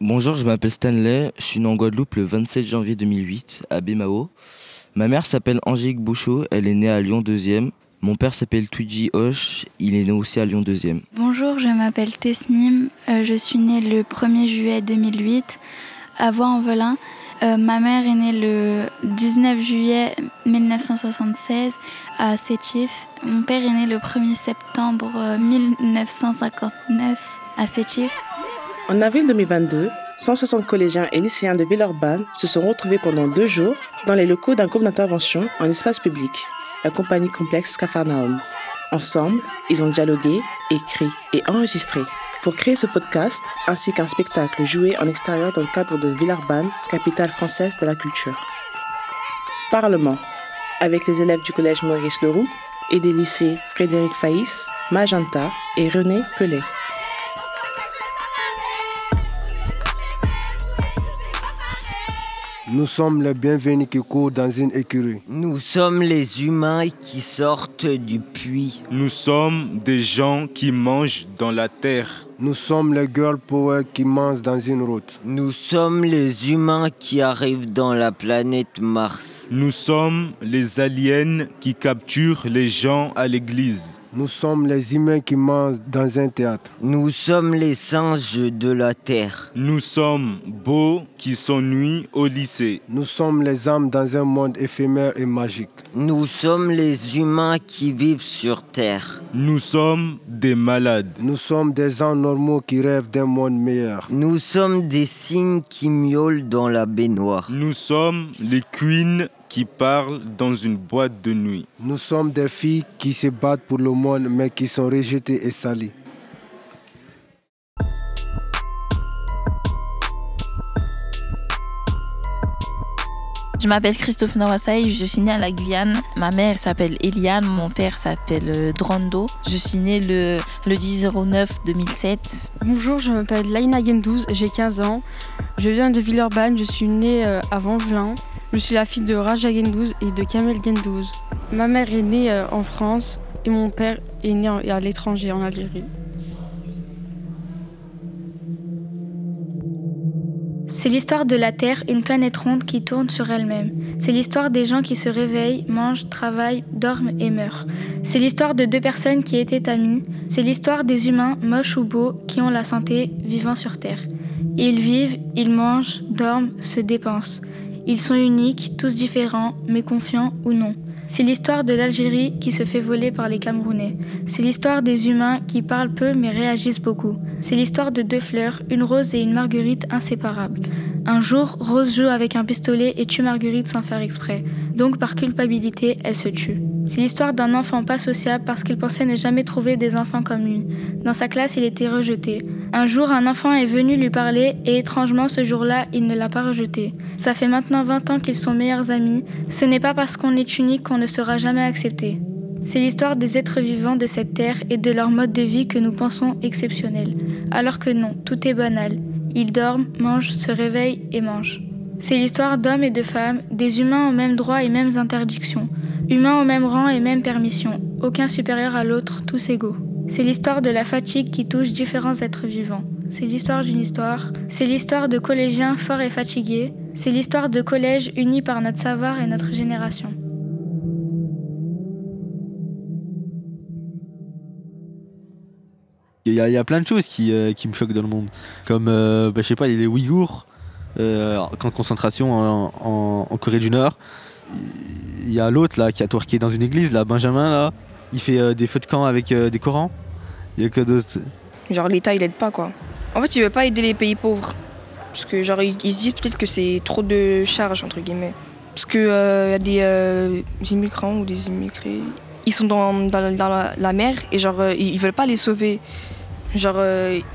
Bonjour, je m'appelle Stanley, je suis né en Guadeloupe le 27 janvier 2008 à Bémao. Ma mère s'appelle Angélique Bouchot, elle est née à Lyon 2e. Mon père s'appelle Tuji Hoche, il est né aussi à Lyon 2e. Bonjour, je m'appelle Tesnim, euh, je suis née le 1er juillet 2008 à Voix-en-Velin. Euh, ma mère est née le 19 juillet 1976 à Séchif. Mon père est né le 1er septembre 1959 à Séchif. En avril 2022, 160 collégiens et lycéens de Villeurbanne se sont retrouvés pendant deux jours dans les locaux d'un groupe d'intervention en espace public, la compagnie complexe Cafarnaum. Ensemble, ils ont dialogué, écrit et enregistré pour créer ce podcast ainsi qu'un spectacle joué en extérieur dans le cadre de Villeurbanne, capitale française de la culture. Parlement, avec les élèves du collège Maurice Leroux et des lycées Frédéric Faïs, Magenta et René Pelé. Nous sommes les bienvenus qui courent dans une écurie. Nous sommes les humains qui sortent du puits. Nous sommes des gens qui mangent dans la terre. Nous sommes les girl power qui mangent dans une route. Nous sommes les humains qui arrivent dans la planète Mars. Nous sommes les aliens qui capturent les gens à l'église. Nous sommes les humains qui mangent dans un théâtre. Nous sommes les singes de la Terre. Nous sommes beaux qui s'ennuient au lycée. Nous sommes les âmes dans un monde éphémère et magique. Nous sommes les humains qui vivent sur Terre. Nous sommes des malades. Nous sommes des gens normaux qui rêvent d'un monde meilleur. Nous sommes des cygnes qui miaulent dans la baignoire. Nous sommes les queens qui parlent dans une boîte de nuit. Nous sommes des filles qui se battent pour le monde mais qui sont rejetées et salies. Je m'appelle Christophe Nawasai, je suis née à la Guyane. Ma mère s'appelle Eliane, mon père s'appelle euh, Drondo. Je suis née le, le 10 09 2007. Bonjour, je m'appelle Laina Gendouz, j'ai 15 ans. Je viens de Villeurbanne, je suis née euh, à Vanvelin. Je suis la fille de Raja Gendouz et de Kamel Gendouz. Ma mère est née euh, en France et mon père est né à l'étranger, en Algérie. C'est l'histoire de la Terre, une planète ronde qui tourne sur elle-même. C'est l'histoire des gens qui se réveillent, mangent, travaillent, dorment et meurent. C'est l'histoire de deux personnes qui étaient amies. C'est l'histoire des humains, moches ou beaux, qui ont la santé, vivant sur Terre. Ils vivent, ils mangent, dorment, se dépensent. Ils sont uniques, tous différents, mais confiants ou non. C'est l'histoire de l'Algérie qui se fait voler par les Camerounais. C'est l'histoire des humains qui parlent peu mais réagissent beaucoup. C'est l'histoire de deux fleurs, une rose et une marguerite inséparables. Un jour, Rose joue avec un pistolet et tue Marguerite sans faire exprès. Donc par culpabilité, elle se tue. C'est l'histoire d'un enfant pas sociable parce qu'il pensait ne jamais trouver des enfants comme lui. Dans sa classe, il était rejeté. Un jour, un enfant est venu lui parler et étrangement, ce jour-là, il ne l'a pas rejeté. Ça fait maintenant 20 ans qu'ils sont meilleurs amis. Ce n'est pas parce qu'on est unique qu'on ne sera jamais accepté. C'est l'histoire des êtres vivants de cette terre et de leur mode de vie que nous pensons exceptionnel. Alors que non, tout est banal. Ils dorment, mangent, se réveillent et mangent. C'est l'histoire d'hommes et de femmes, des humains aux mêmes droits et mêmes interdictions, humains au même rang et mêmes permissions, aucun supérieur à l'autre, tous égaux. C'est l'histoire de la fatigue qui touche différents êtres vivants. C'est l'histoire d'une histoire. C'est l'histoire de collégiens forts et fatigués. C'est l'histoire de collèges unis par notre savoir et notre génération. Il y, a, plein de choses qui, euh, qui me choquent dans le monde. Comme, euh, bah, je sais pas, il y a les Ouïghours, euh, camp de concentration en, en- en Corée du Nord. Il y a l'autre là qui a twerké dans une église, là, Benjamin, là. Il fait euh, des feux de camp avec euh, des Corans. Il y a que d'autres. Genre l'État il aide pas quoi. En fait il veut pas aider les pays pauvres. Parce que genre ils, se disent peut-être que c'est trop de charges entre guillemets. Parce que euh, y a des immigrants ou des immigrés, ils sont dans, dans la- mer et genre ils, ils veulent pas les sauver. Genre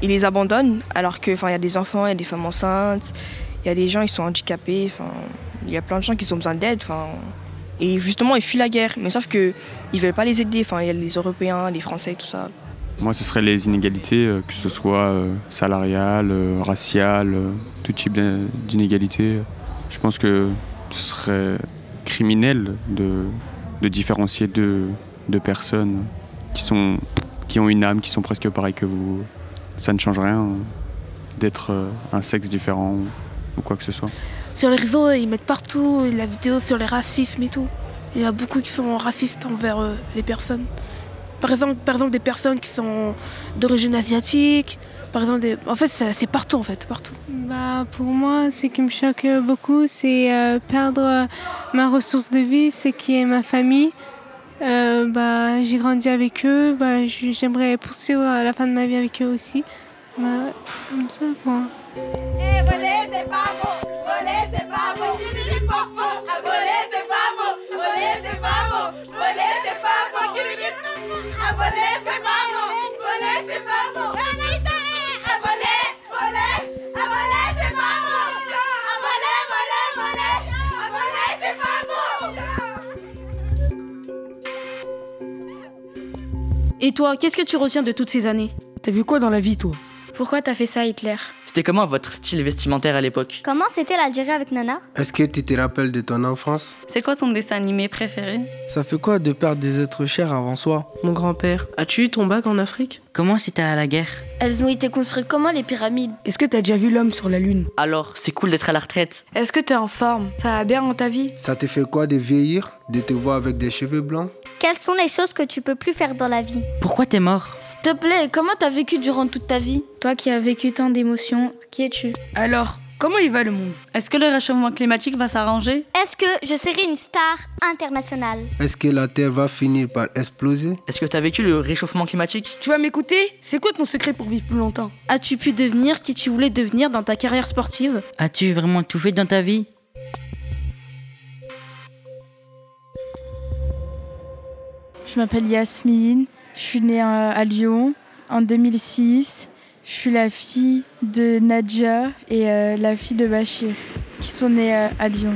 ils les abandonnent alors que il y a des enfants, il y a des femmes enceintes, il y a des gens qui sont handicapés, enfin il y a plein de gens qui ont besoin d'aide, enfin et justement ils fuient la guerre, mais sauf que ils veulent pas les aider, enfin il y a les Européens, les Français tout ça. Moi, ce serait les inégalités, euh, que ce soit euh, salariales, euh, raciales, tout type d'in- d'inégalité. Je pense que ce serait criminel de, différencier deux, personnes qui, sont, qui ont une âme, qui sont presque pareilles que vous. Ça ne change rien. d'être un sexe différent ou quoi que ce soit. Sur les réseaux, ils mettent partout la vidéo sur les racismes et tout. Il y a beaucoup qui sont racistes envers euh, les personnes. Par exemple, par exemple, des personnes qui sont d'origine asiatique. Par exemple, en fait, c'est partout, en fait, partout. Bah, pour moi, ce qui me choque beaucoup, c'est euh, perdre euh, ma ressource de vie, ce qui est ma famille. Euh, bah, j'ai grandi avec eux, bah, j'aimerais poursuivre la fin de ma vie avec eux aussi. Bah, comme ça, quoi. voler c'est pas bon, voler c'est pas bon, fort fort, à voler c'est pas bon, voler c'est pas bon, voler c'est pas bon, Kibili à voler c'est pas bon, voler c'est pas bon, voler, voler, à voler c'est pas bon, à voler, voler, voler, à voler c'est pas bon. Et toi, qu'est-ce que tu retiens de toutes ces années? T'as vu quoi dans la vie, toi? Pourquoi t'as fait ça, Hitler C'était comment votre style vestimentaire à l'époque Comment c'était l'Algérie avec Nana Est-ce que tu te rappelles de ton enfance C'est quoi ton dessin animé préféré Ça fait quoi de perdre des êtres chers avant soi Mon grand-père, as-tu eu ton bac en Afrique Comment c'était à la guerre Elles ont été construites comment les pyramides Est-ce que t'as déjà vu l'homme sur la lune Alors, c'est cool d'être à la retraite. Est-ce que t'es en forme? Ça va bien dans ta vie? Ça te fait quoi de vieillir, de te voir avec des cheveux blancs? Quelles sont les choses que tu peux plus faire dans la vie Pourquoi t'es mort S'il te plaît, comment t'as vécu durant toute ta vie Toi qui as vécu tant d'émotions, qui es-tu Alors, comment il va le monde Est-ce que le réchauffement climatique va s'arranger Est-ce que je serai une star internationale Est-ce que la Terre va finir par exploser Est-ce que t'as vécu le réchauffement climatique Tu vas m'écouter C'est quoi ton secret pour vivre plus longtemps As-tu pu devenir qui tu voulais devenir dans ta carrière sportive As-tu vraiment tout fait dans ta vie Je m'appelle Yasmine, je suis née à Lyon en 2006. Je suis la fille de Nadja et euh, la fille de Bachir, qui sont nés euh, à Lyon.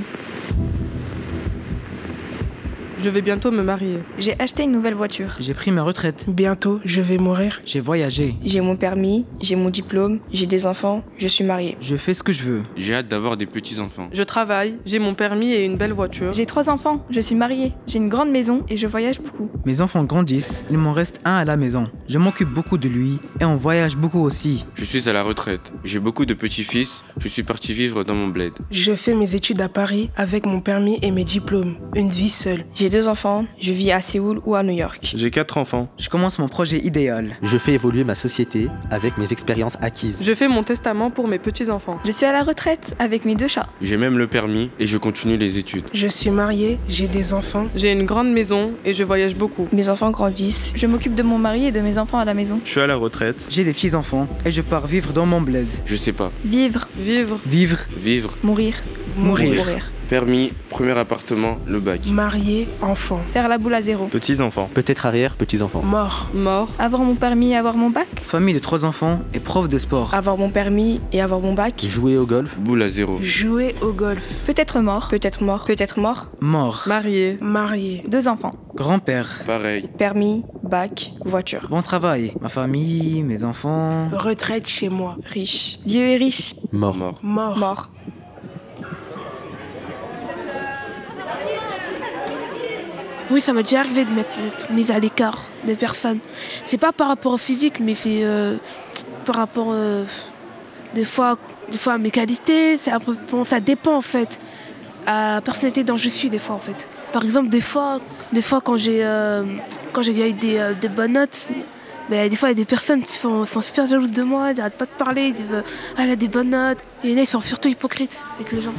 Je vais bientôt me marier. J'ai acheté une nouvelle voiture. J'ai pris ma retraite. Bientôt, je vais mourir. J'ai voyagé. J'ai mon permis, j'ai mon diplôme, j'ai des enfants, je suis mariée. Je fais ce que je veux. J'ai hâte d'avoir des petits-enfants. Je travaille, j'ai mon permis et une belle voiture. J'ai trois enfants, je suis mariée, j'ai une grande maison et je voyage beaucoup. Mes enfants grandissent, il m'en reste un à la maison. Je m'occupe beaucoup de lui et on voyage beaucoup aussi. Je suis à la retraite. J'ai beaucoup de petits-fils. Je suis parti vivre dans mon bled. Je fais mes études à Paris avec mon permis et mes diplômes. Une vie seule. J'ai deux enfants, je vis à Séoul ou à New York. J'ai quatre enfants. Je commence mon projet idéal. Je fais évoluer ma société avec mes expériences acquises. Je fais mon testament pour mes petits-enfants. Je suis à la retraite avec mes deux chats. J'ai même le permis et je continue les études. Je suis mariée, j'ai des enfants. J'ai une grande maison et je voyage beaucoup. Mes enfants grandissent, je m'occupe de mon mari et de mes enfants à la maison. Je suis à la retraite. J'ai des petits-enfants et je pars vivre dans mon bled. Je sais pas. Vivre, Vivre. Vivre. Vivre. mourir, Mourir. mourir. Permis, premier appartement, le bac. Mariée, enfant. Faire la boule à zéro. Petits-enfants. Peut-être arrière, petits-enfants. Mort. Mort. Avoir mon permis et avoir mon bac. Famille de trois enfants et prof de sport. Avoir mon permis et avoir mon bac. Jouer au golf. Boule à zéro. Jouer au golf. Peut-être mort, peut-être mort, peut-être mort. Mort. Marié. Mariée. Deux enfants. Grand-père. Pareil. Permis, bac, voiture. Bon travail. Ma famille, mes enfants. Retraite chez moi. Riche. Vieux et riche. Mort. Mort. Mort. Mort. Oui, ça m'est déjà arrivé de m'être mise à l'écart des personnes. C'est pas par rapport au physique, mais c'est euh, par rapport euh, des fois, des fois à mes qualités. Ça dépend en fait à la personnalité dont je suis des fois en fait. Par exemple, des fois, des fois quand j'ai euh, quand j'ai déjà eu des, bonnes notes. Mais des fois, il y a des personnes qui sont, super jalouses de moi, ils n'arrêtent pas de parler, ils disent Ah, elle a des bonnes notes. Et il ils sont surtout hypocrites avec les gens.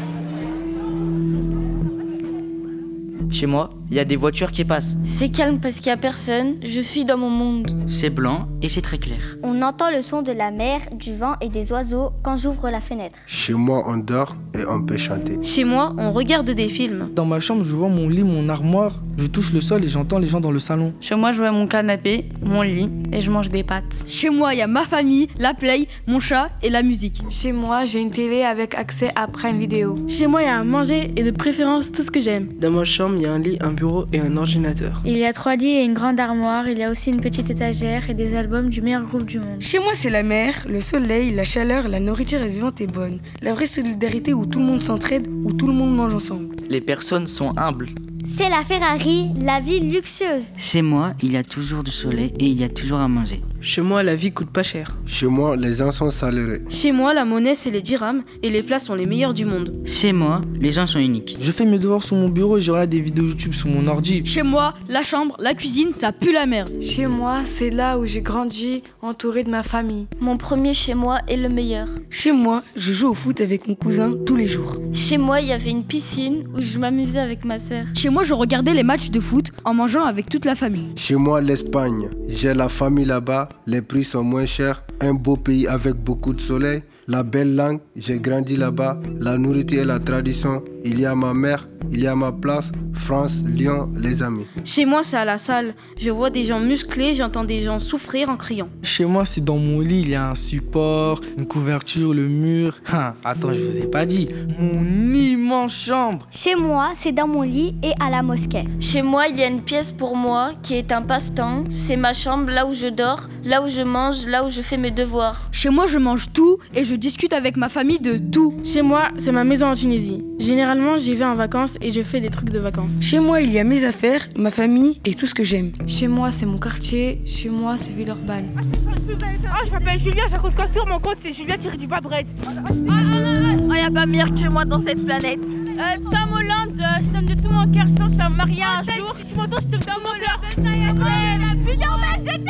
Chez moi, il y a des voitures qui passent. C'est calme parce qu'il y a personne, je suis dans mon monde. C'est blanc et c'est très clair. On entend le son de la mer, du vent et des oiseaux quand j'ouvre la fenêtre. Chez moi, on dort et on peut chanter. Chez moi, on regarde des films. Dans ma chambre, je vois mon lit, mon armoire. Je touche le sol et j'entends les gens dans le salon. Chez moi, je vois mon canapé, mon lit et je mange des pâtes. Chez moi, il y a ma famille, la play, mon chat et la musique. Chez moi, j'ai une télé avec accès à Prime Vidéo. Chez moi, il y a à manger et de préférence tout ce que j'aime. Dans ma chambre, il y a un lit, un bureau et un ordinateur. Il y a trois lits et une grande armoire. Il y a aussi une petite étagère et des albums du meilleur groupe du monde. Chez moi, c'est la mer, le soleil, la chaleur, la nourriture est vivante et bonne. La vraie solidarité où tout le monde s'entraide, où tout le monde mange ensemble. Les personnes sont humbles. C'est la Ferrari, la vie luxueuse. Chez moi, il y a toujours du soleil et il y a toujours à manger. Chez moi, la vie coûte pas cher. Chez moi, les gens sont salariés. Chez moi, la monnaie, c'est les dirhams et les plats sont les meilleurs du monde. Chez moi, les gens sont uniques. Je fais mes devoirs sur mon bureau et je regarde des vidéos YouTube sur mon ordi. Chez moi, la chambre, la cuisine, ça pue la merde. Chez moi, c'est là où j'ai grandi, entouré de ma famille. Mon premier chez moi est le meilleur. Chez moi, je joue au foot avec mon cousin tous les jours. Chez moi, il y avait une piscine où je m'amusais avec ma sœur. Chez moi, je regardais les matchs de foot en mangeant avec toute la famille. Chez moi, l'Espagne. J'ai la famille là-bas, les prix sont moins chers, un beau pays avec beaucoup de soleil, la belle langue, j'ai grandi là-bas, la nourriture et la tradition, il y a ma mère, il y a ma place, France, Lyon, les amis. Chez moi, c'est à la salle. Je vois des gens musclés, j'entends des gens souffrir en criant. Chez moi, c'est dans mon lit, il y a un support, une couverture, le mur. Ah, attends, je vous ai pas dit, mon immense chambre. Chez moi, c'est dans mon lit et à la mosquée. Chez moi, il y a une pièce pour moi qui est un passe-temps. C'est ma chambre, là où je dors, là où je mange, là où je fais mes devoirs. Chez moi, je mange tout et je discute avec ma famille de tout. Chez moi, c'est ma maison en Tunisie. Généralement, j'y vais en vacances et je fais des trucs de vacances. Chez moi, il y a mes affaires, ma famille et tout ce que j'aime. Chez moi, c'est mon quartier. Chez moi, c'est Villeurbanne. Oh, je m'appelle Julia, j'ai un compte coiffure, mon compte c'est Julia tiré du bas bread. Oh, y a pas meilleur que moi dans cette planète. Euh, Tom Holland, euh, je t'aime de tout mon cœur, je pense que je me marier un jour. Si tu m'entends, je t'aime de tout mon cœur. Villeurbanne, je t'aime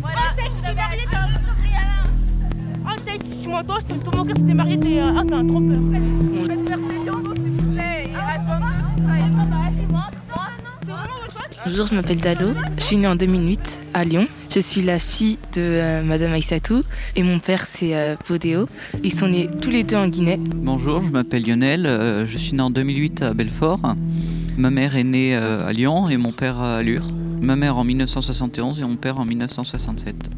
Voilà, je t'ai marié, t'es un Oh, Tate, si tu m'entends, je t'aime de tout mon cœur, je t'ai marié, t'es euh, ah, t'es un trompeur. Bonjour, je m'appelle Dalo. Je suis née en 2008 à Lyon. Je suis la fille de euh, Madame Aïssatou et mon père c'est euh, Podéo. Ils sont nés tous les deux en Guinée. Bonjour, je m'appelle Lionel. euh, je suis né en 2008 à Belfort. Ma mère est née euh, à Lyon et mon père à Allure. Ma mère en 1971 et mon père en 1967.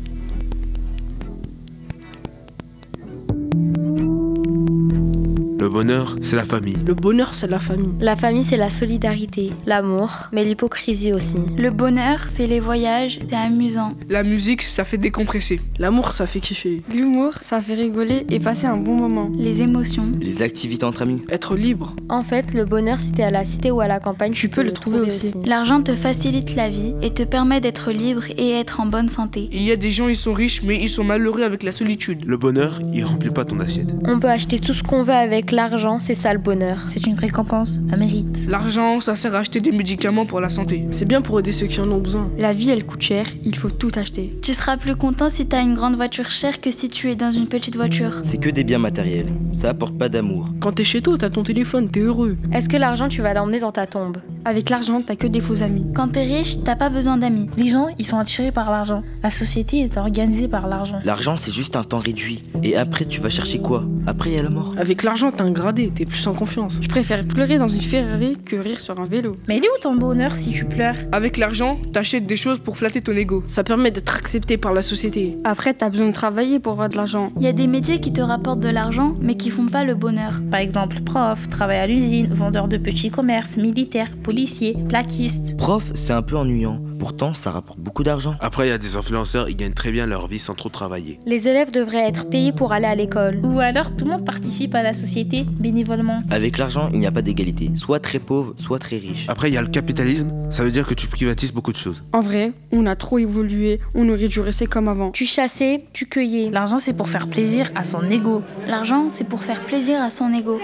Bonheur, c'est la famille. Le bonheur, c'est la famille. La famille, c'est la solidarité, l'amour, mais l'hypocrisie aussi. Le bonheur, c'est les voyages, c'est amusant. La musique, ça fait décompresser. L'amour, ça fait kiffer. L'humour, ça fait rigoler et passer un bon moment. Les émotions. Les activités entre amis. Être libre. En fait, le bonheur, si t'es à la cité ou à la campagne, tu, peux le trouver aussi. L'argent te facilite la vie et te permet d'être libre et être en bonne santé. Il y a des gens, ils sont riches, mais ils sont malheureux avec la solitude. Le bonheur, il remplit pas ton assiette. On peut acheter tout ce qu'on veut avec l'argent, c'est ça le bonheur. C'est une récompense, un mérite. L'argent, ça sert à acheter des médicaments pour la santé. C'est bien pour aider ceux qui en ont besoin. La vie, elle coûte cher, il faut tout acheter. Tu seras plus content si t'as une grande voiture chère que si tu es dans une petite voiture. C'est que des biens matériels. Ça apporte pas d'amour. Quand t'es chez toi, t'as ton téléphone, t'es heureux. Est-ce que l'argent, tu vas l'emmener dans ta tombe? Avec l'argent, t'as que des faux amis. Quand t'es riche, t'as pas besoin d'amis. Les gens, ils sont attirés par l'argent. La société est organisée par l'argent. L'argent, c'est juste un temps réduit. Et après, tu vas chercher quoi? Après, il y a la mort. Avec l'argent, t'es un gradé, t'es plus en confiance. Je préfère pleurer dans une Ferrari que rire sur un vélo. Mais il est où ton bonheur si tu pleures? Avec l'argent, t'achètes des choses pour flatter ton ego. Ça permet d'être accepté par la société. Après, t'as besoin de travailler pour avoir de l'argent. Il y a des métiers qui te rapportent de l'argent, mais qui font pas le bonheur. Par exemple, prof, travail à l'usine, vendeur de petits commerces, militaire, policier, plaquiste. Prof, c'est un peu ennuyant. Pourtant, ça rapporte beaucoup d'argent. Après, il y a des influenceurs, ils gagnent très bien leur vie sans trop travailler. Les élèves devraient être payés pour aller à l'école. Ou alors tout le monde participe à la société bénévolement. Avec l'argent, il n'y a pas d'égalité. Soit très pauvre, soit très riche. Après, il y a le capitalisme, ça veut dire que tu privatises beaucoup de choses. En vrai, on a trop évolué, on aurait dû rester comme avant. Tu chassais, tu cueillais. L'argent c'est pour faire plaisir à son ego. L'argent, c'est pour faire plaisir à son ego.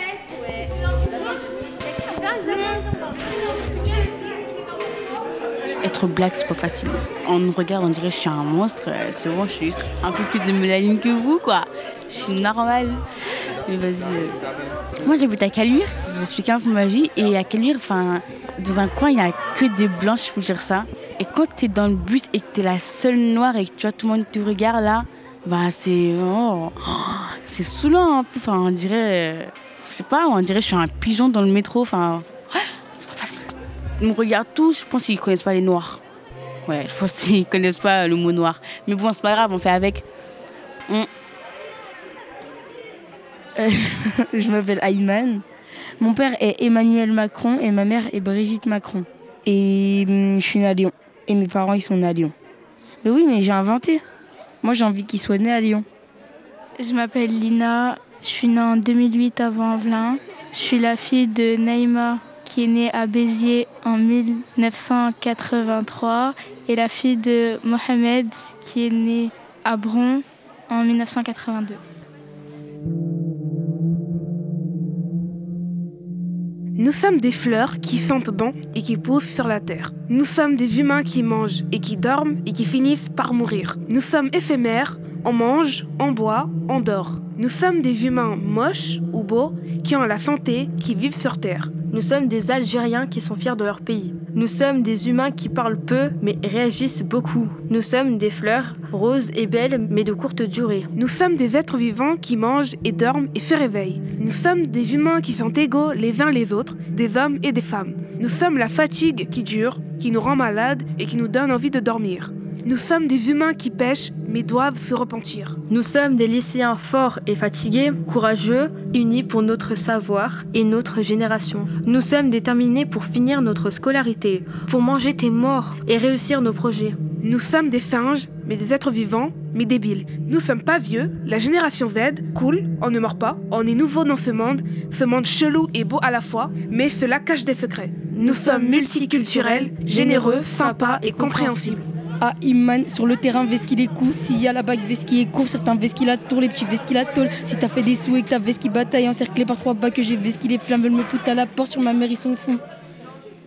Être black, c'est pas facile. On me regarde, on dirait que je suis un monstre. Euh, C'est bon, je suis juste un peu plus de mélanine que vous, quoi. Je suis normale. Mais vas-y. euh. Moi, j'habite à Caluire. Je suis qu'un peu ma vie. Et à Caluire, enfin, dans un coin, il y a que des blanches, je peux dire ça. Et quand t'es dans le bus et que t'es la seule noire et que tu vois, tout le monde te regarde là, bah, c'est. oh, oh, c'est saoulant un peu. Enfin, on dirait. euh, Je sais pas, on dirait que je suis un pigeon dans le métro. Enfin, me regardent tous, je pense qu'ils connaissent pas les noirs. Ouais, je pense qu'ils connaissent pas le mot noir. Mais bon, c'est pas grave, on fait avec. Euh, je m'appelle Ayman. Mon père est Emmanuel Macron et ma mère est Brigitte Macron. Et hum, je suis née à Lyon. Et mes parents, ils sont nés à Lyon. Mais oui, mais j'ai inventé. Moi, j'ai envie qu'ils soient nés à Lyon. Je m'appelle Lina, je suis née en 2008 à Vanvelin. Je suis la fille de Naïma qui est née à Béziers en 1983 et la fille de Mohamed qui est né à Bron en 1982. Nous sommes des fleurs qui sentent bon et qui poussent sur la terre. Nous sommes des humains qui mangent et qui dorment et qui finissent par mourir. Nous sommes éphémères, on mange, on boit, on dort. Nous sommes des humains moches ou beaux qui ont la santé, qui vivent sur Terre. Nous sommes des Algériens qui sont fiers de leur pays. Nous sommes des humains qui parlent peu mais réagissent beaucoup. Nous sommes des fleurs, roses et belles mais de courte durée. Nous sommes des êtres vivants qui mangent et dorment et se réveillent. Nous sommes des humains qui sont égaux les uns les autres, des hommes et des femmes. Nous sommes la fatigue qui dure, qui nous rend malades et qui nous donne envie de dormir. Nous sommes des humains qui pêchent, mais doivent se repentir. Nous sommes des lycéens forts et fatigués, courageux, unis pour notre savoir et notre génération. Nous sommes déterminés pour finir notre scolarité, pour manger tes morts et réussir nos projets. Nous sommes des singes, mais des êtres vivants, mais débiles. Nous sommes pas vieux, la génération Z, cool, on ne meurt pas, on est nouveau dans ce monde, ce monde chelou et beau à la fois, mais cela cache des secrets. Nous sommes multiculturels, généreux, sympas et compréhensibles. Ah, Iman, sur le terrain, vest qu'il est cool. S'il y a la bague, vest qu'il est court. Certains vest qu'il a tour, les petits vest qu'il a tôle. Si t'as fait des sous et que t'as vest qui bataille, encerclé par trois bagues que j'ai vest qu'il est flamme, veulent me foutre à la porte. Sur ma mère, ils sont fous.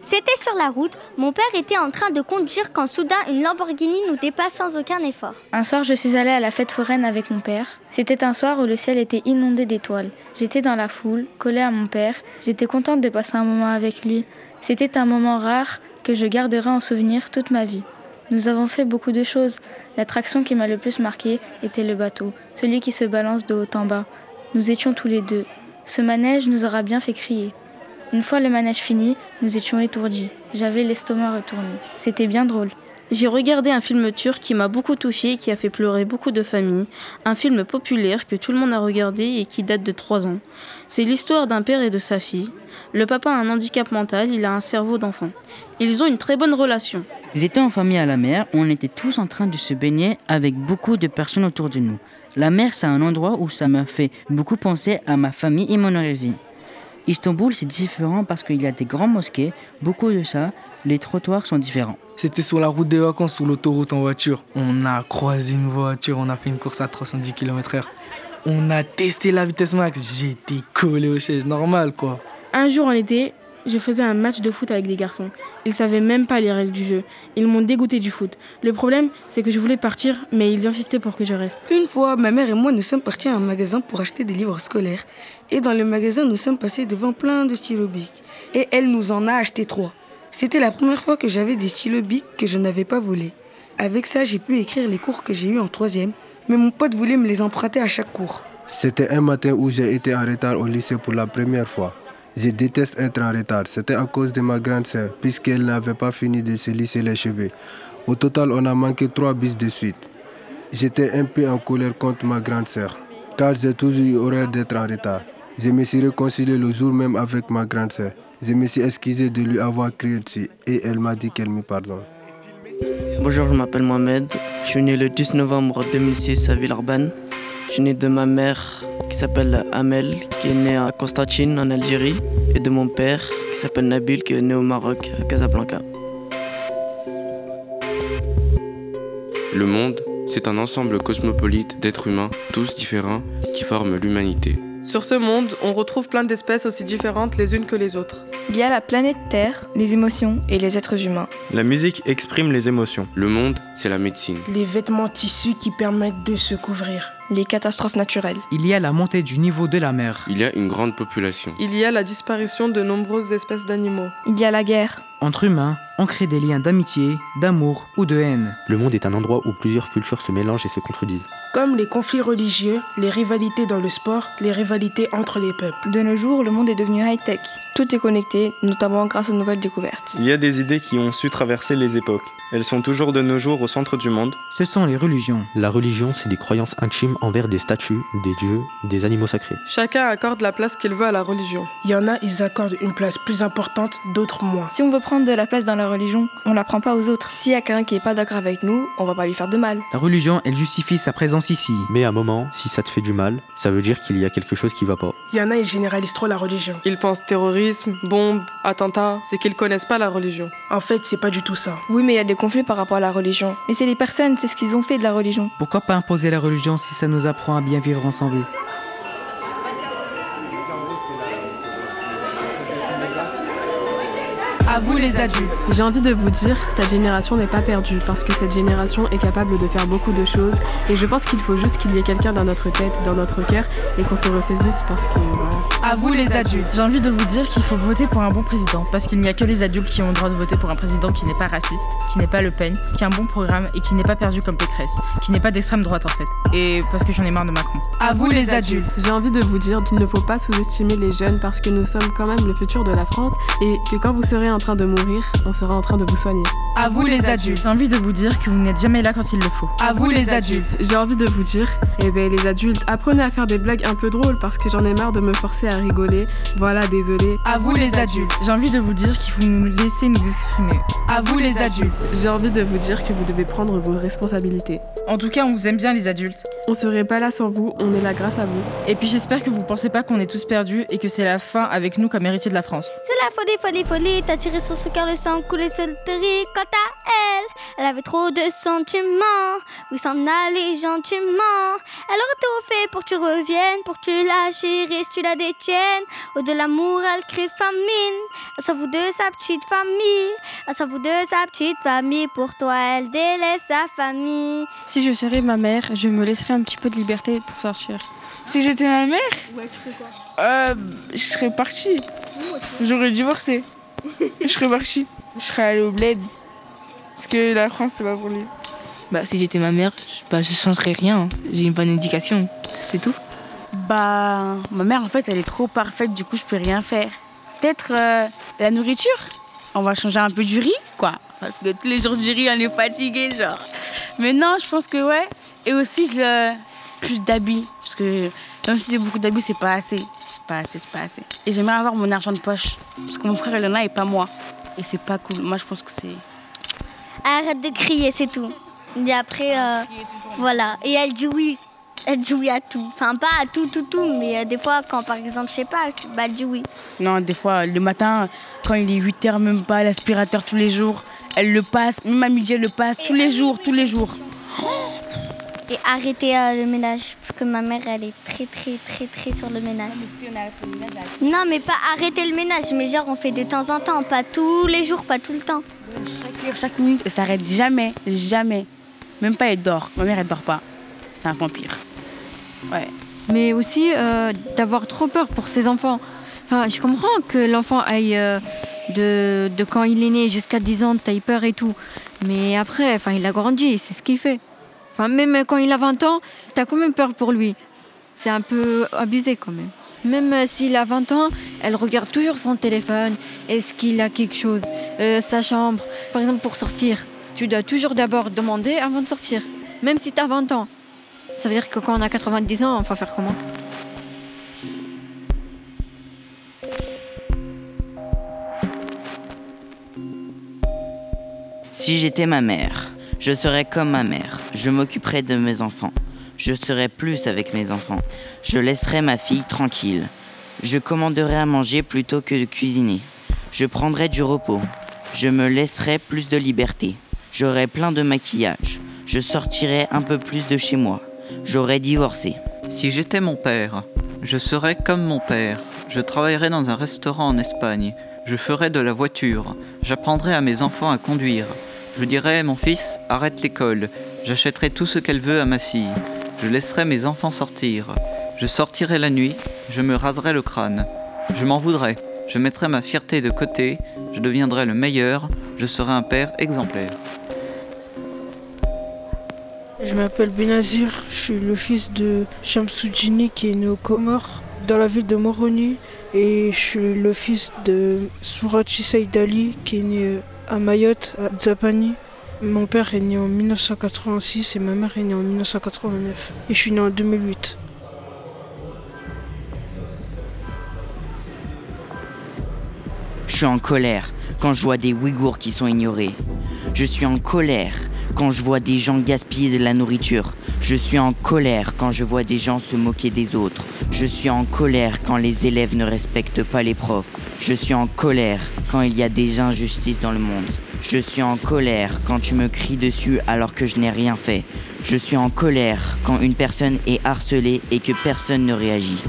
C'était sur la route, mon père était en train de conduire quand soudain une Lamborghini nous dépasse sans aucun effort. Un soir, je suis allée à la fête foraine avec mon père. C'était un soir où le ciel était inondé d'étoiles. J'étais dans la foule, collée à mon père. J'étais contente de passer un moment avec lui. C'était un moment rare que je garderai en souvenir toute ma vie. Nous avons fait beaucoup de choses. L'attraction qui m'a le plus marqué était le bateau, celui qui se balance de haut en bas. Nous étions tous les deux. Ce manège nous aura bien fait crier. Une fois le manège fini, nous étions étourdis. J'avais l'estomac retourné. C'était bien drôle. J'ai regardé un film turc qui m'a beaucoup touché et qui a fait pleurer beaucoup de familles. Un film populaire que tout le monde a regardé et qui date de 3 ans. C'est l'histoire d'un père et de sa fille. Le papa a un handicap mental, il a un cerveau d'enfant. Ils ont une très bonne relation. Ils étaient en famille à la mer, on était tous en train de se baigner avec beaucoup de personnes autour de nous. La mer, c'est un endroit où ça m'a fait beaucoup penser à ma famille et mon origine. Istanbul, c'est différent parce qu'il y a des grandes mosquées, beaucoup de ça, les trottoirs sont différents. C'était sur la route des vacances, sur l'autoroute en voiture. On a croisé une voiture, on a fait une course à 310 km/h. On a testé la vitesse max. J'étais collé au siège, normal quoi. Un jour en été, je faisais un match de foot avec des garçons. Ils savaient même pas les règles du jeu. Ils m'ont dégoûté du foot. Le problème, c'est que je voulais partir, mais ils insistaient pour que je reste. Une fois, ma mère et moi, nous sommes partis à un magasin pour acheter des livres scolaires. Et dans le magasin, nous sommes passés devant plein de stylos bics. Et elle nous en a acheté trois. C'était la première fois que j'avais des stylos bics que je n'avais pas volés. Avec ça, j'ai pu écrire les cours que j'ai eus en troisième, mais mon pote voulait me les emprunter à chaque cours. C'était un matin où j'ai été en retard au lycée pour la première fois. Je déteste être en retard. C'était à cause de ma grande sœur, puisqu'elle n'avait pas fini de se lisser les cheveux. Au total, on a manqué trois bis de suite. J'étais un peu en colère contre ma grande sœur, car j'ai toujours eu horreur d'être en retard. Je me suis réconcilié le jour même avec ma grande sœur. Je me suis excusé de lui avoir crié dessus et elle m'a dit qu'elle me pardonne. Bonjour, je m'appelle Mohamed. Je suis né le 10 novembre 2006 à Villeurbanne. Je suis né de ma mère qui s'appelle Amel, qui est née à Constantine en Algérie, et de mon père qui s'appelle Nabil, qui est né au Maroc, à Casablanca. Le monde, c'est un ensemble cosmopolite d'êtres humains, tous différents, qui forment l'humanité. Sur ce monde, on retrouve plein d'espèces aussi différentes les unes que les autres. Il y a la planète Terre, les émotions et les êtres humains. La musique exprime les émotions. Le monde, c'est la médecine. Les vêtements tissus qui permettent de se couvrir. Les catastrophes naturelles. Il y a la montée du niveau de la mer. Il y a une grande population. Il y a la disparition de nombreuses espèces d'animaux. Il y a la guerre. Entre humains, on crée des liens d'amitié, d'amour ou de haine. Le monde est un endroit où plusieurs cultures se mélangent et se contredisent. Comme les conflits religieux, les rivalités dans le sport, les rivalités entre les peuples. De nos jours, le monde est devenu high-tech. Tout est connecté, notamment grâce aux nouvelles découvertes. Il y a des idées qui ont su traverser les époques. Elles sont toujours de nos jours au centre du monde. Ce sont les religions. La religion, c'est des croyances intimes envers des statues, des dieux, des animaux sacrés. Chacun accorde la place qu'il veut à la religion. Il y en a, ils accordent une place plus importante, d'autres moins. Si on veut prendre de la place dans la religion, on la prend pas aux autres. S'il y a quelqu'un qui est pas d'accord avec nous, on va pas lui faire de mal. La religion, elle justifie sa présence Mais à un moment, si ça te fait du mal, ça veut dire qu'il y a quelque chose qui va pas. Il y en a, ils généralisent trop la religion. Ils pensent terrorisme, bombe, attentat, c'est qu'ils connaissent pas la religion. En fait, c'est pas du tout ça. Oui, mais il y a des conflits par rapport à la religion. Mais c'est les personnes, c'est ce qu'ils ont fait de la religion. Pourquoi pas imposer la religion si ça nous apprend à bien vivre ensemble? À vous les adultes. J'ai envie de vous dire, cette génération n'est pas perdue parce que cette génération est capable de faire beaucoup de choses et je pense qu'il faut juste qu'il y ait quelqu'un dans notre tête, dans notre cœur et qu'on se ressaisisse parce que voilà. À vous les adultes. J'ai envie de vous dire qu'il faut voter pour un bon président parce qu'il n'y a que les adultes qui ont le droit de voter pour un président qui n'est pas raciste, qui n'est pas Le Pen, qui a un bon programme et qui n'est pas perdu comme Pécresse, qui n'est pas d'extrême droite en fait. Et parce que j'en ai marre de Macron. À vous les adultes. J'ai envie de vous dire qu'il ne faut pas sous-estimer les jeunes parce que nous sommes quand même le futur de la France et que quand vous serez en train de mourir, on sera en train de vous soigner. À vous les adultes. J'ai envie de vous dire que vous n'êtes jamais là quand il le faut. À vous les adultes. J'ai envie de vous dire, eh ben les adultes, apprenez à faire des blagues un peu drôles parce que j'en ai marre de me forcer à rigoler. Voilà, désolé. À vous les adultes. J'ai envie de vous dire qu'il faut nous laisser nous exprimer. À vous les adultes. J'ai envie de vous dire que vous devez prendre vos responsabilités. En tout cas, on vous aime bien les adultes. On serait pas là sans vous, on est là grâce à vous. Et puis j'espère que vous pensez pas qu'on est tous perdus et que c'est la fin avec nous comme héritier de la France. C'est la folie, folie, folie. T'as tiré sur ce cœur, le sang coulait sur le terri. Quant à elle, elle avait trop de sentiments. Oui, s'en allait gentiment. Elle aurait tout fait pour que tu reviennes, pour que tu la chérisses, tu la détiennes. Au de l'amour, elle crée famine. Elle s'en fout de sa petite famille. Elle s'en fout de sa petite famille. Pour toi, elle délaisse sa famille. Si je serais ma mère, je me laisserais un petit peu de liberté pour sortir. Si j'étais ma mère, Ouais, tu quoi euh, je serais partie. J'aurais divorcé. je serais partie. Je serais allée au bled. Parce que la France, c'est pas pour lui. Bah, si j'étais ma mère, je, bah, je changerais rien. J'ai une bonne éducation. C'est tout. Bah, ma mère, en fait, elle est trop parfaite, du coup, je peux rien faire. Peut-être euh, la nourriture On va changer un peu du riz, quoi. Parce que tous les jours du riz, on est fatigué, genre. Mais non, je pense que ouais. Et aussi, je, plus d'habits. Parce que même si j'ai beaucoup d'habits, c'est pas assez. C'est pas assez, c'est pas assez. Et j'aimerais avoir mon argent de poche. Parce que mon frère, il en a et pas moi. Et c'est pas cool. Moi, je pense que c'est. Arrête de crier, c'est tout. Et après, euh, voilà. Et elle dit oui. Elle dit oui à tout. Enfin, pas à tout, tout, tout, mais euh, des fois, quand par exemple, je sais pas, bah, elle dit oui. Non, des fois, le matin, quand il est 8h, même pas, l'aspirateur tous les jours, elle le passe. Même à midi, elle le passe tous les jours, tous les jours. Et arrêter euh, le ménage. Parce que ma mère, elle est très, très, très, très sur le ménage. Non, mais pas arrêter le ménage. Mais genre, on fait de temps en temps. Pas tous les jours, pas tout le temps. Chaque heure, chaque minute, elle s'arrête jamais, jamais. Même pas, elle dort. Ma mère, elle dort pas. C'est un vampire. Ouais. mais aussi euh, d'avoir trop peur pour ses enfants. Enfin, je comprends que l'enfant aille euh, de, de quand il est né jusqu'à 10 ans, t'ailles peur et tout. Mais après, enfin, il a grandi, c'est ce qu'il fait. Même quand il a 20 ans, t'as quand même peur pour lui. C'est un peu abusé quand même. Même euh, s'il a 20 ans, elle regarde toujours son téléphone. Est-ce qu'il a quelque chose Euh, Sa chambre? Par exemple, pour sortir, tu dois toujours d'abord demander avant de sortir. Même si t'as 20 ans. Ça veut dire que quand on a 90 ans, on va faire comment? Si j'étais ma mère, je serais comme ma mère. Je m'occuperais de mes enfants. Je serais plus avec mes enfants. Je laisserais ma fille tranquille. Je commanderais à manger plutôt que de cuisiner. Je prendrais du repos. Je me laisserais plus de liberté. J'aurais plein de maquillage. Je sortirais un peu plus de chez moi. J'aurais divorcé. Si j'étais mon père, je serais comme mon père. Je travaillerais dans un restaurant en Espagne. Je ferais de la voiture. J'apprendrais à mes enfants à conduire. Je dirais, mon fils, arrête l'école. J'achèterai tout ce qu'elle veut à ma fille. Je laisserai mes enfants sortir. Je sortirai la nuit. Je me raserai le crâne. Je m'en voudrais. Je mettrai ma fierté de côté. Je deviendrai le meilleur. Je serai un père exemplaire. Je m'appelle Benazir, je suis le fils de Shamsoudjini qui est né aux Comores, dans la ville de Moroni. Et je suis le fils de Sourachi Saïdali qui est né à Mayotte, à Dzapani. Mon père est né en 1986 et ma mère est née en 1989. Et je suis né en 2008. Je suis en colère quand je vois des Ouïghours qui sont ignorés. Je suis en colère quand je vois des gens gaspiller de la nourriture. Je suis en colère quand je vois des gens se moquer des autres. Je suis en colère quand les élèves ne respectent pas les profs. Je suis en colère quand il y a des injustices dans le monde. Je suis en colère quand tu me cries dessus alors que je n'ai rien fait. Je suis en colère quand une personne est harcelée et que personne ne réagit.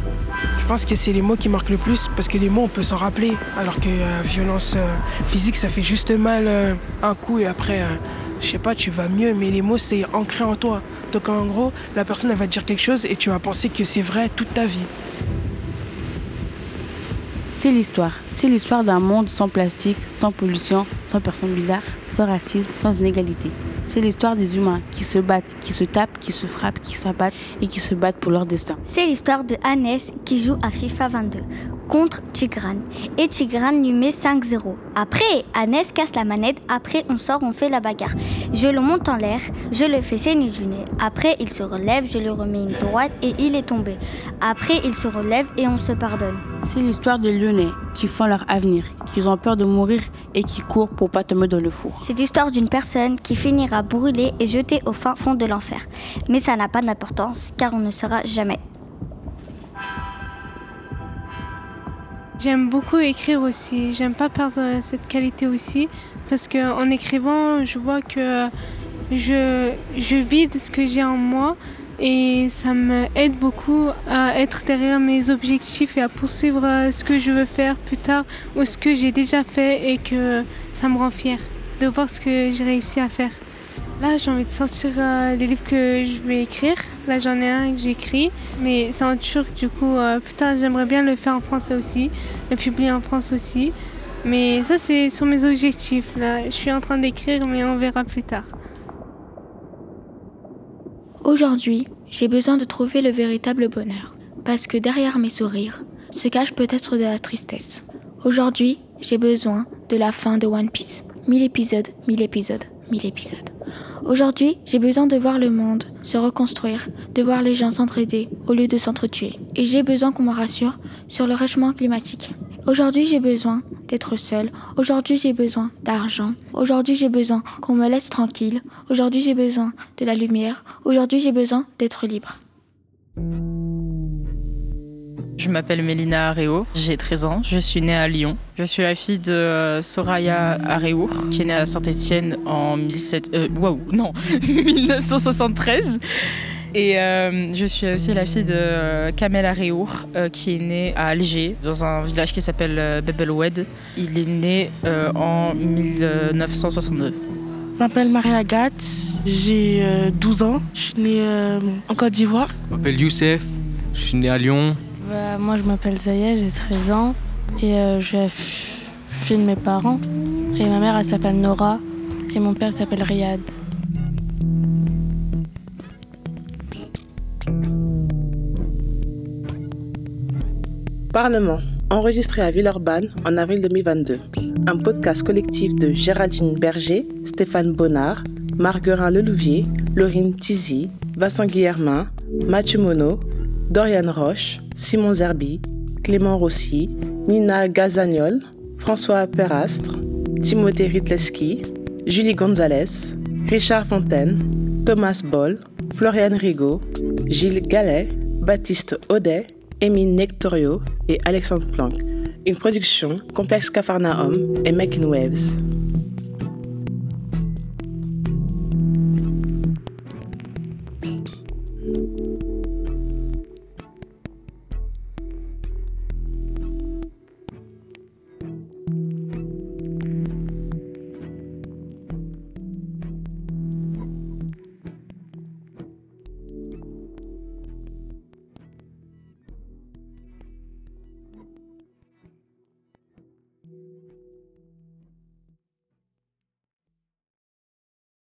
Je pense que c'est les mots qui marquent le plus parce que les mots on peut s'en rappeler alors que euh, violence euh, physique ça fait juste mal euh, un coup et après je sais pas tu vas mieux mais les mots c'est ancré en toi donc en gros la personne elle va dire quelque chose et tu vas penser que c'est vrai toute ta vie. C'est l'histoire. C'est l'histoire d'un monde sans plastique, sans pollution, sans personnes bizarres, sans racisme, sans inégalité. C'est l'histoire des humains qui se battent, qui se tapent, qui se frappent, qui s'abattent et qui se battent pour leur destin. C'est l'histoire de Hannes qui joue à FIFA 22 contre Tigran. Et Tigran lui met 5-0. Après, Hannes casse la manette. Après, on sort, on fait la bagarre. Je le monte en l'air, je le fais saigner du nez. Après, il se relève, je lui remets une droite et il est tombé. Après, il se relève et on se pardonne. C'est l'histoire des Lyonnais qui font leur avenir, qui ont peur de mourir et qui courent pour pas tomber dans le four. C'est l'histoire d'une personne qui finira brûlée et jetée au fin fond de l'enfer. Mais ça n'a pas d'importance car on ne saura jamais. J'aime beaucoup écrire aussi. J'aime pas perdre cette qualité aussi parce qu'en écrivant, je vois que je, je vide ce que j'ai en moi et ça m'aide beaucoup à être derrière mes objectifs et à poursuivre ce que je veux faire plus tard ou ce que j'ai déjà fait et que ça me rend fière de voir ce que j'ai réussi à faire. Là, j'ai envie de sortir euh, les livres que je vais écrire. Là, j'en ai un que j'écris, mais c'est en turc. Du coup, euh, putain, j'aimerais bien le faire en français aussi, le publier en France aussi. Mais ça, c'est sur mes objectifs. Là, je suis en train d'écrire, mais on verra plus tard. Aujourd'hui, j'ai besoin de trouver le véritable bonheur, parce que derrière mes sourires se cache peut-être de la tristesse. Aujourd'hui, j'ai besoin de la fin de One Piece. Mille épisodes, mille épisodes, mille épisodes. Aujourd'hui, j'ai besoin de voir le monde se reconstruire, de voir les gens s'entraider au lieu de s'entretuer. Et j'ai besoin qu'on me rassure sur le réchauffement climatique. Aujourd'hui, j'ai besoin d'être seule. Aujourd'hui, j'ai besoin d'argent. Aujourd'hui, j'ai besoin qu'on me laisse tranquille. Aujourd'hui, j'ai besoin de la lumière. Aujourd'hui, j'ai besoin d'être libre. Je m'appelle Mélina Aréour, j'ai 13 ans, je suis née à Lyon. Je suis la fille de euh, Soraya Aréour, qui est née à Saint-Étienne en 17... Euh, wow, non, 1973. Et euh, je suis aussi la fille de Kamel Aréour, qui est né à Alger, dans un village qui s'appelle Bebelwed. Il est né en 1962. Je m'appelle Marie Agathe, j'ai 12 ans, je suis née en Côte d'Ivoire. Je m'appelle Youssef, je suis né à Lyon. Bah, moi, je m'appelle Zaya, j'ai 13 ans et euh, je suis de mes parents. Et ma mère, elle s'appelle Nora et mon père s'appelle Riyad. Parlement, enregistré à Villeurbanne en avril 2022. Un podcast collectif de Géraldine Berger, Stéphane Bonnard, Marguerin Lelouvier, Laurine Tizy, Vincent Guillermin, Mathieu Monod, Dorian Roche, Simon Zerbi, Clément Rossi, Nina Gazagnol, François Perastre, Timothée Ritleski, Julie Gonzalez, Richard Fontaine, Thomas Boll, Florian Rigaud, Gilles Gallet, Baptiste Audet, Émile Nectorio et Alexandre Planck. Une production Complexe Cafarnaum et Making Waves.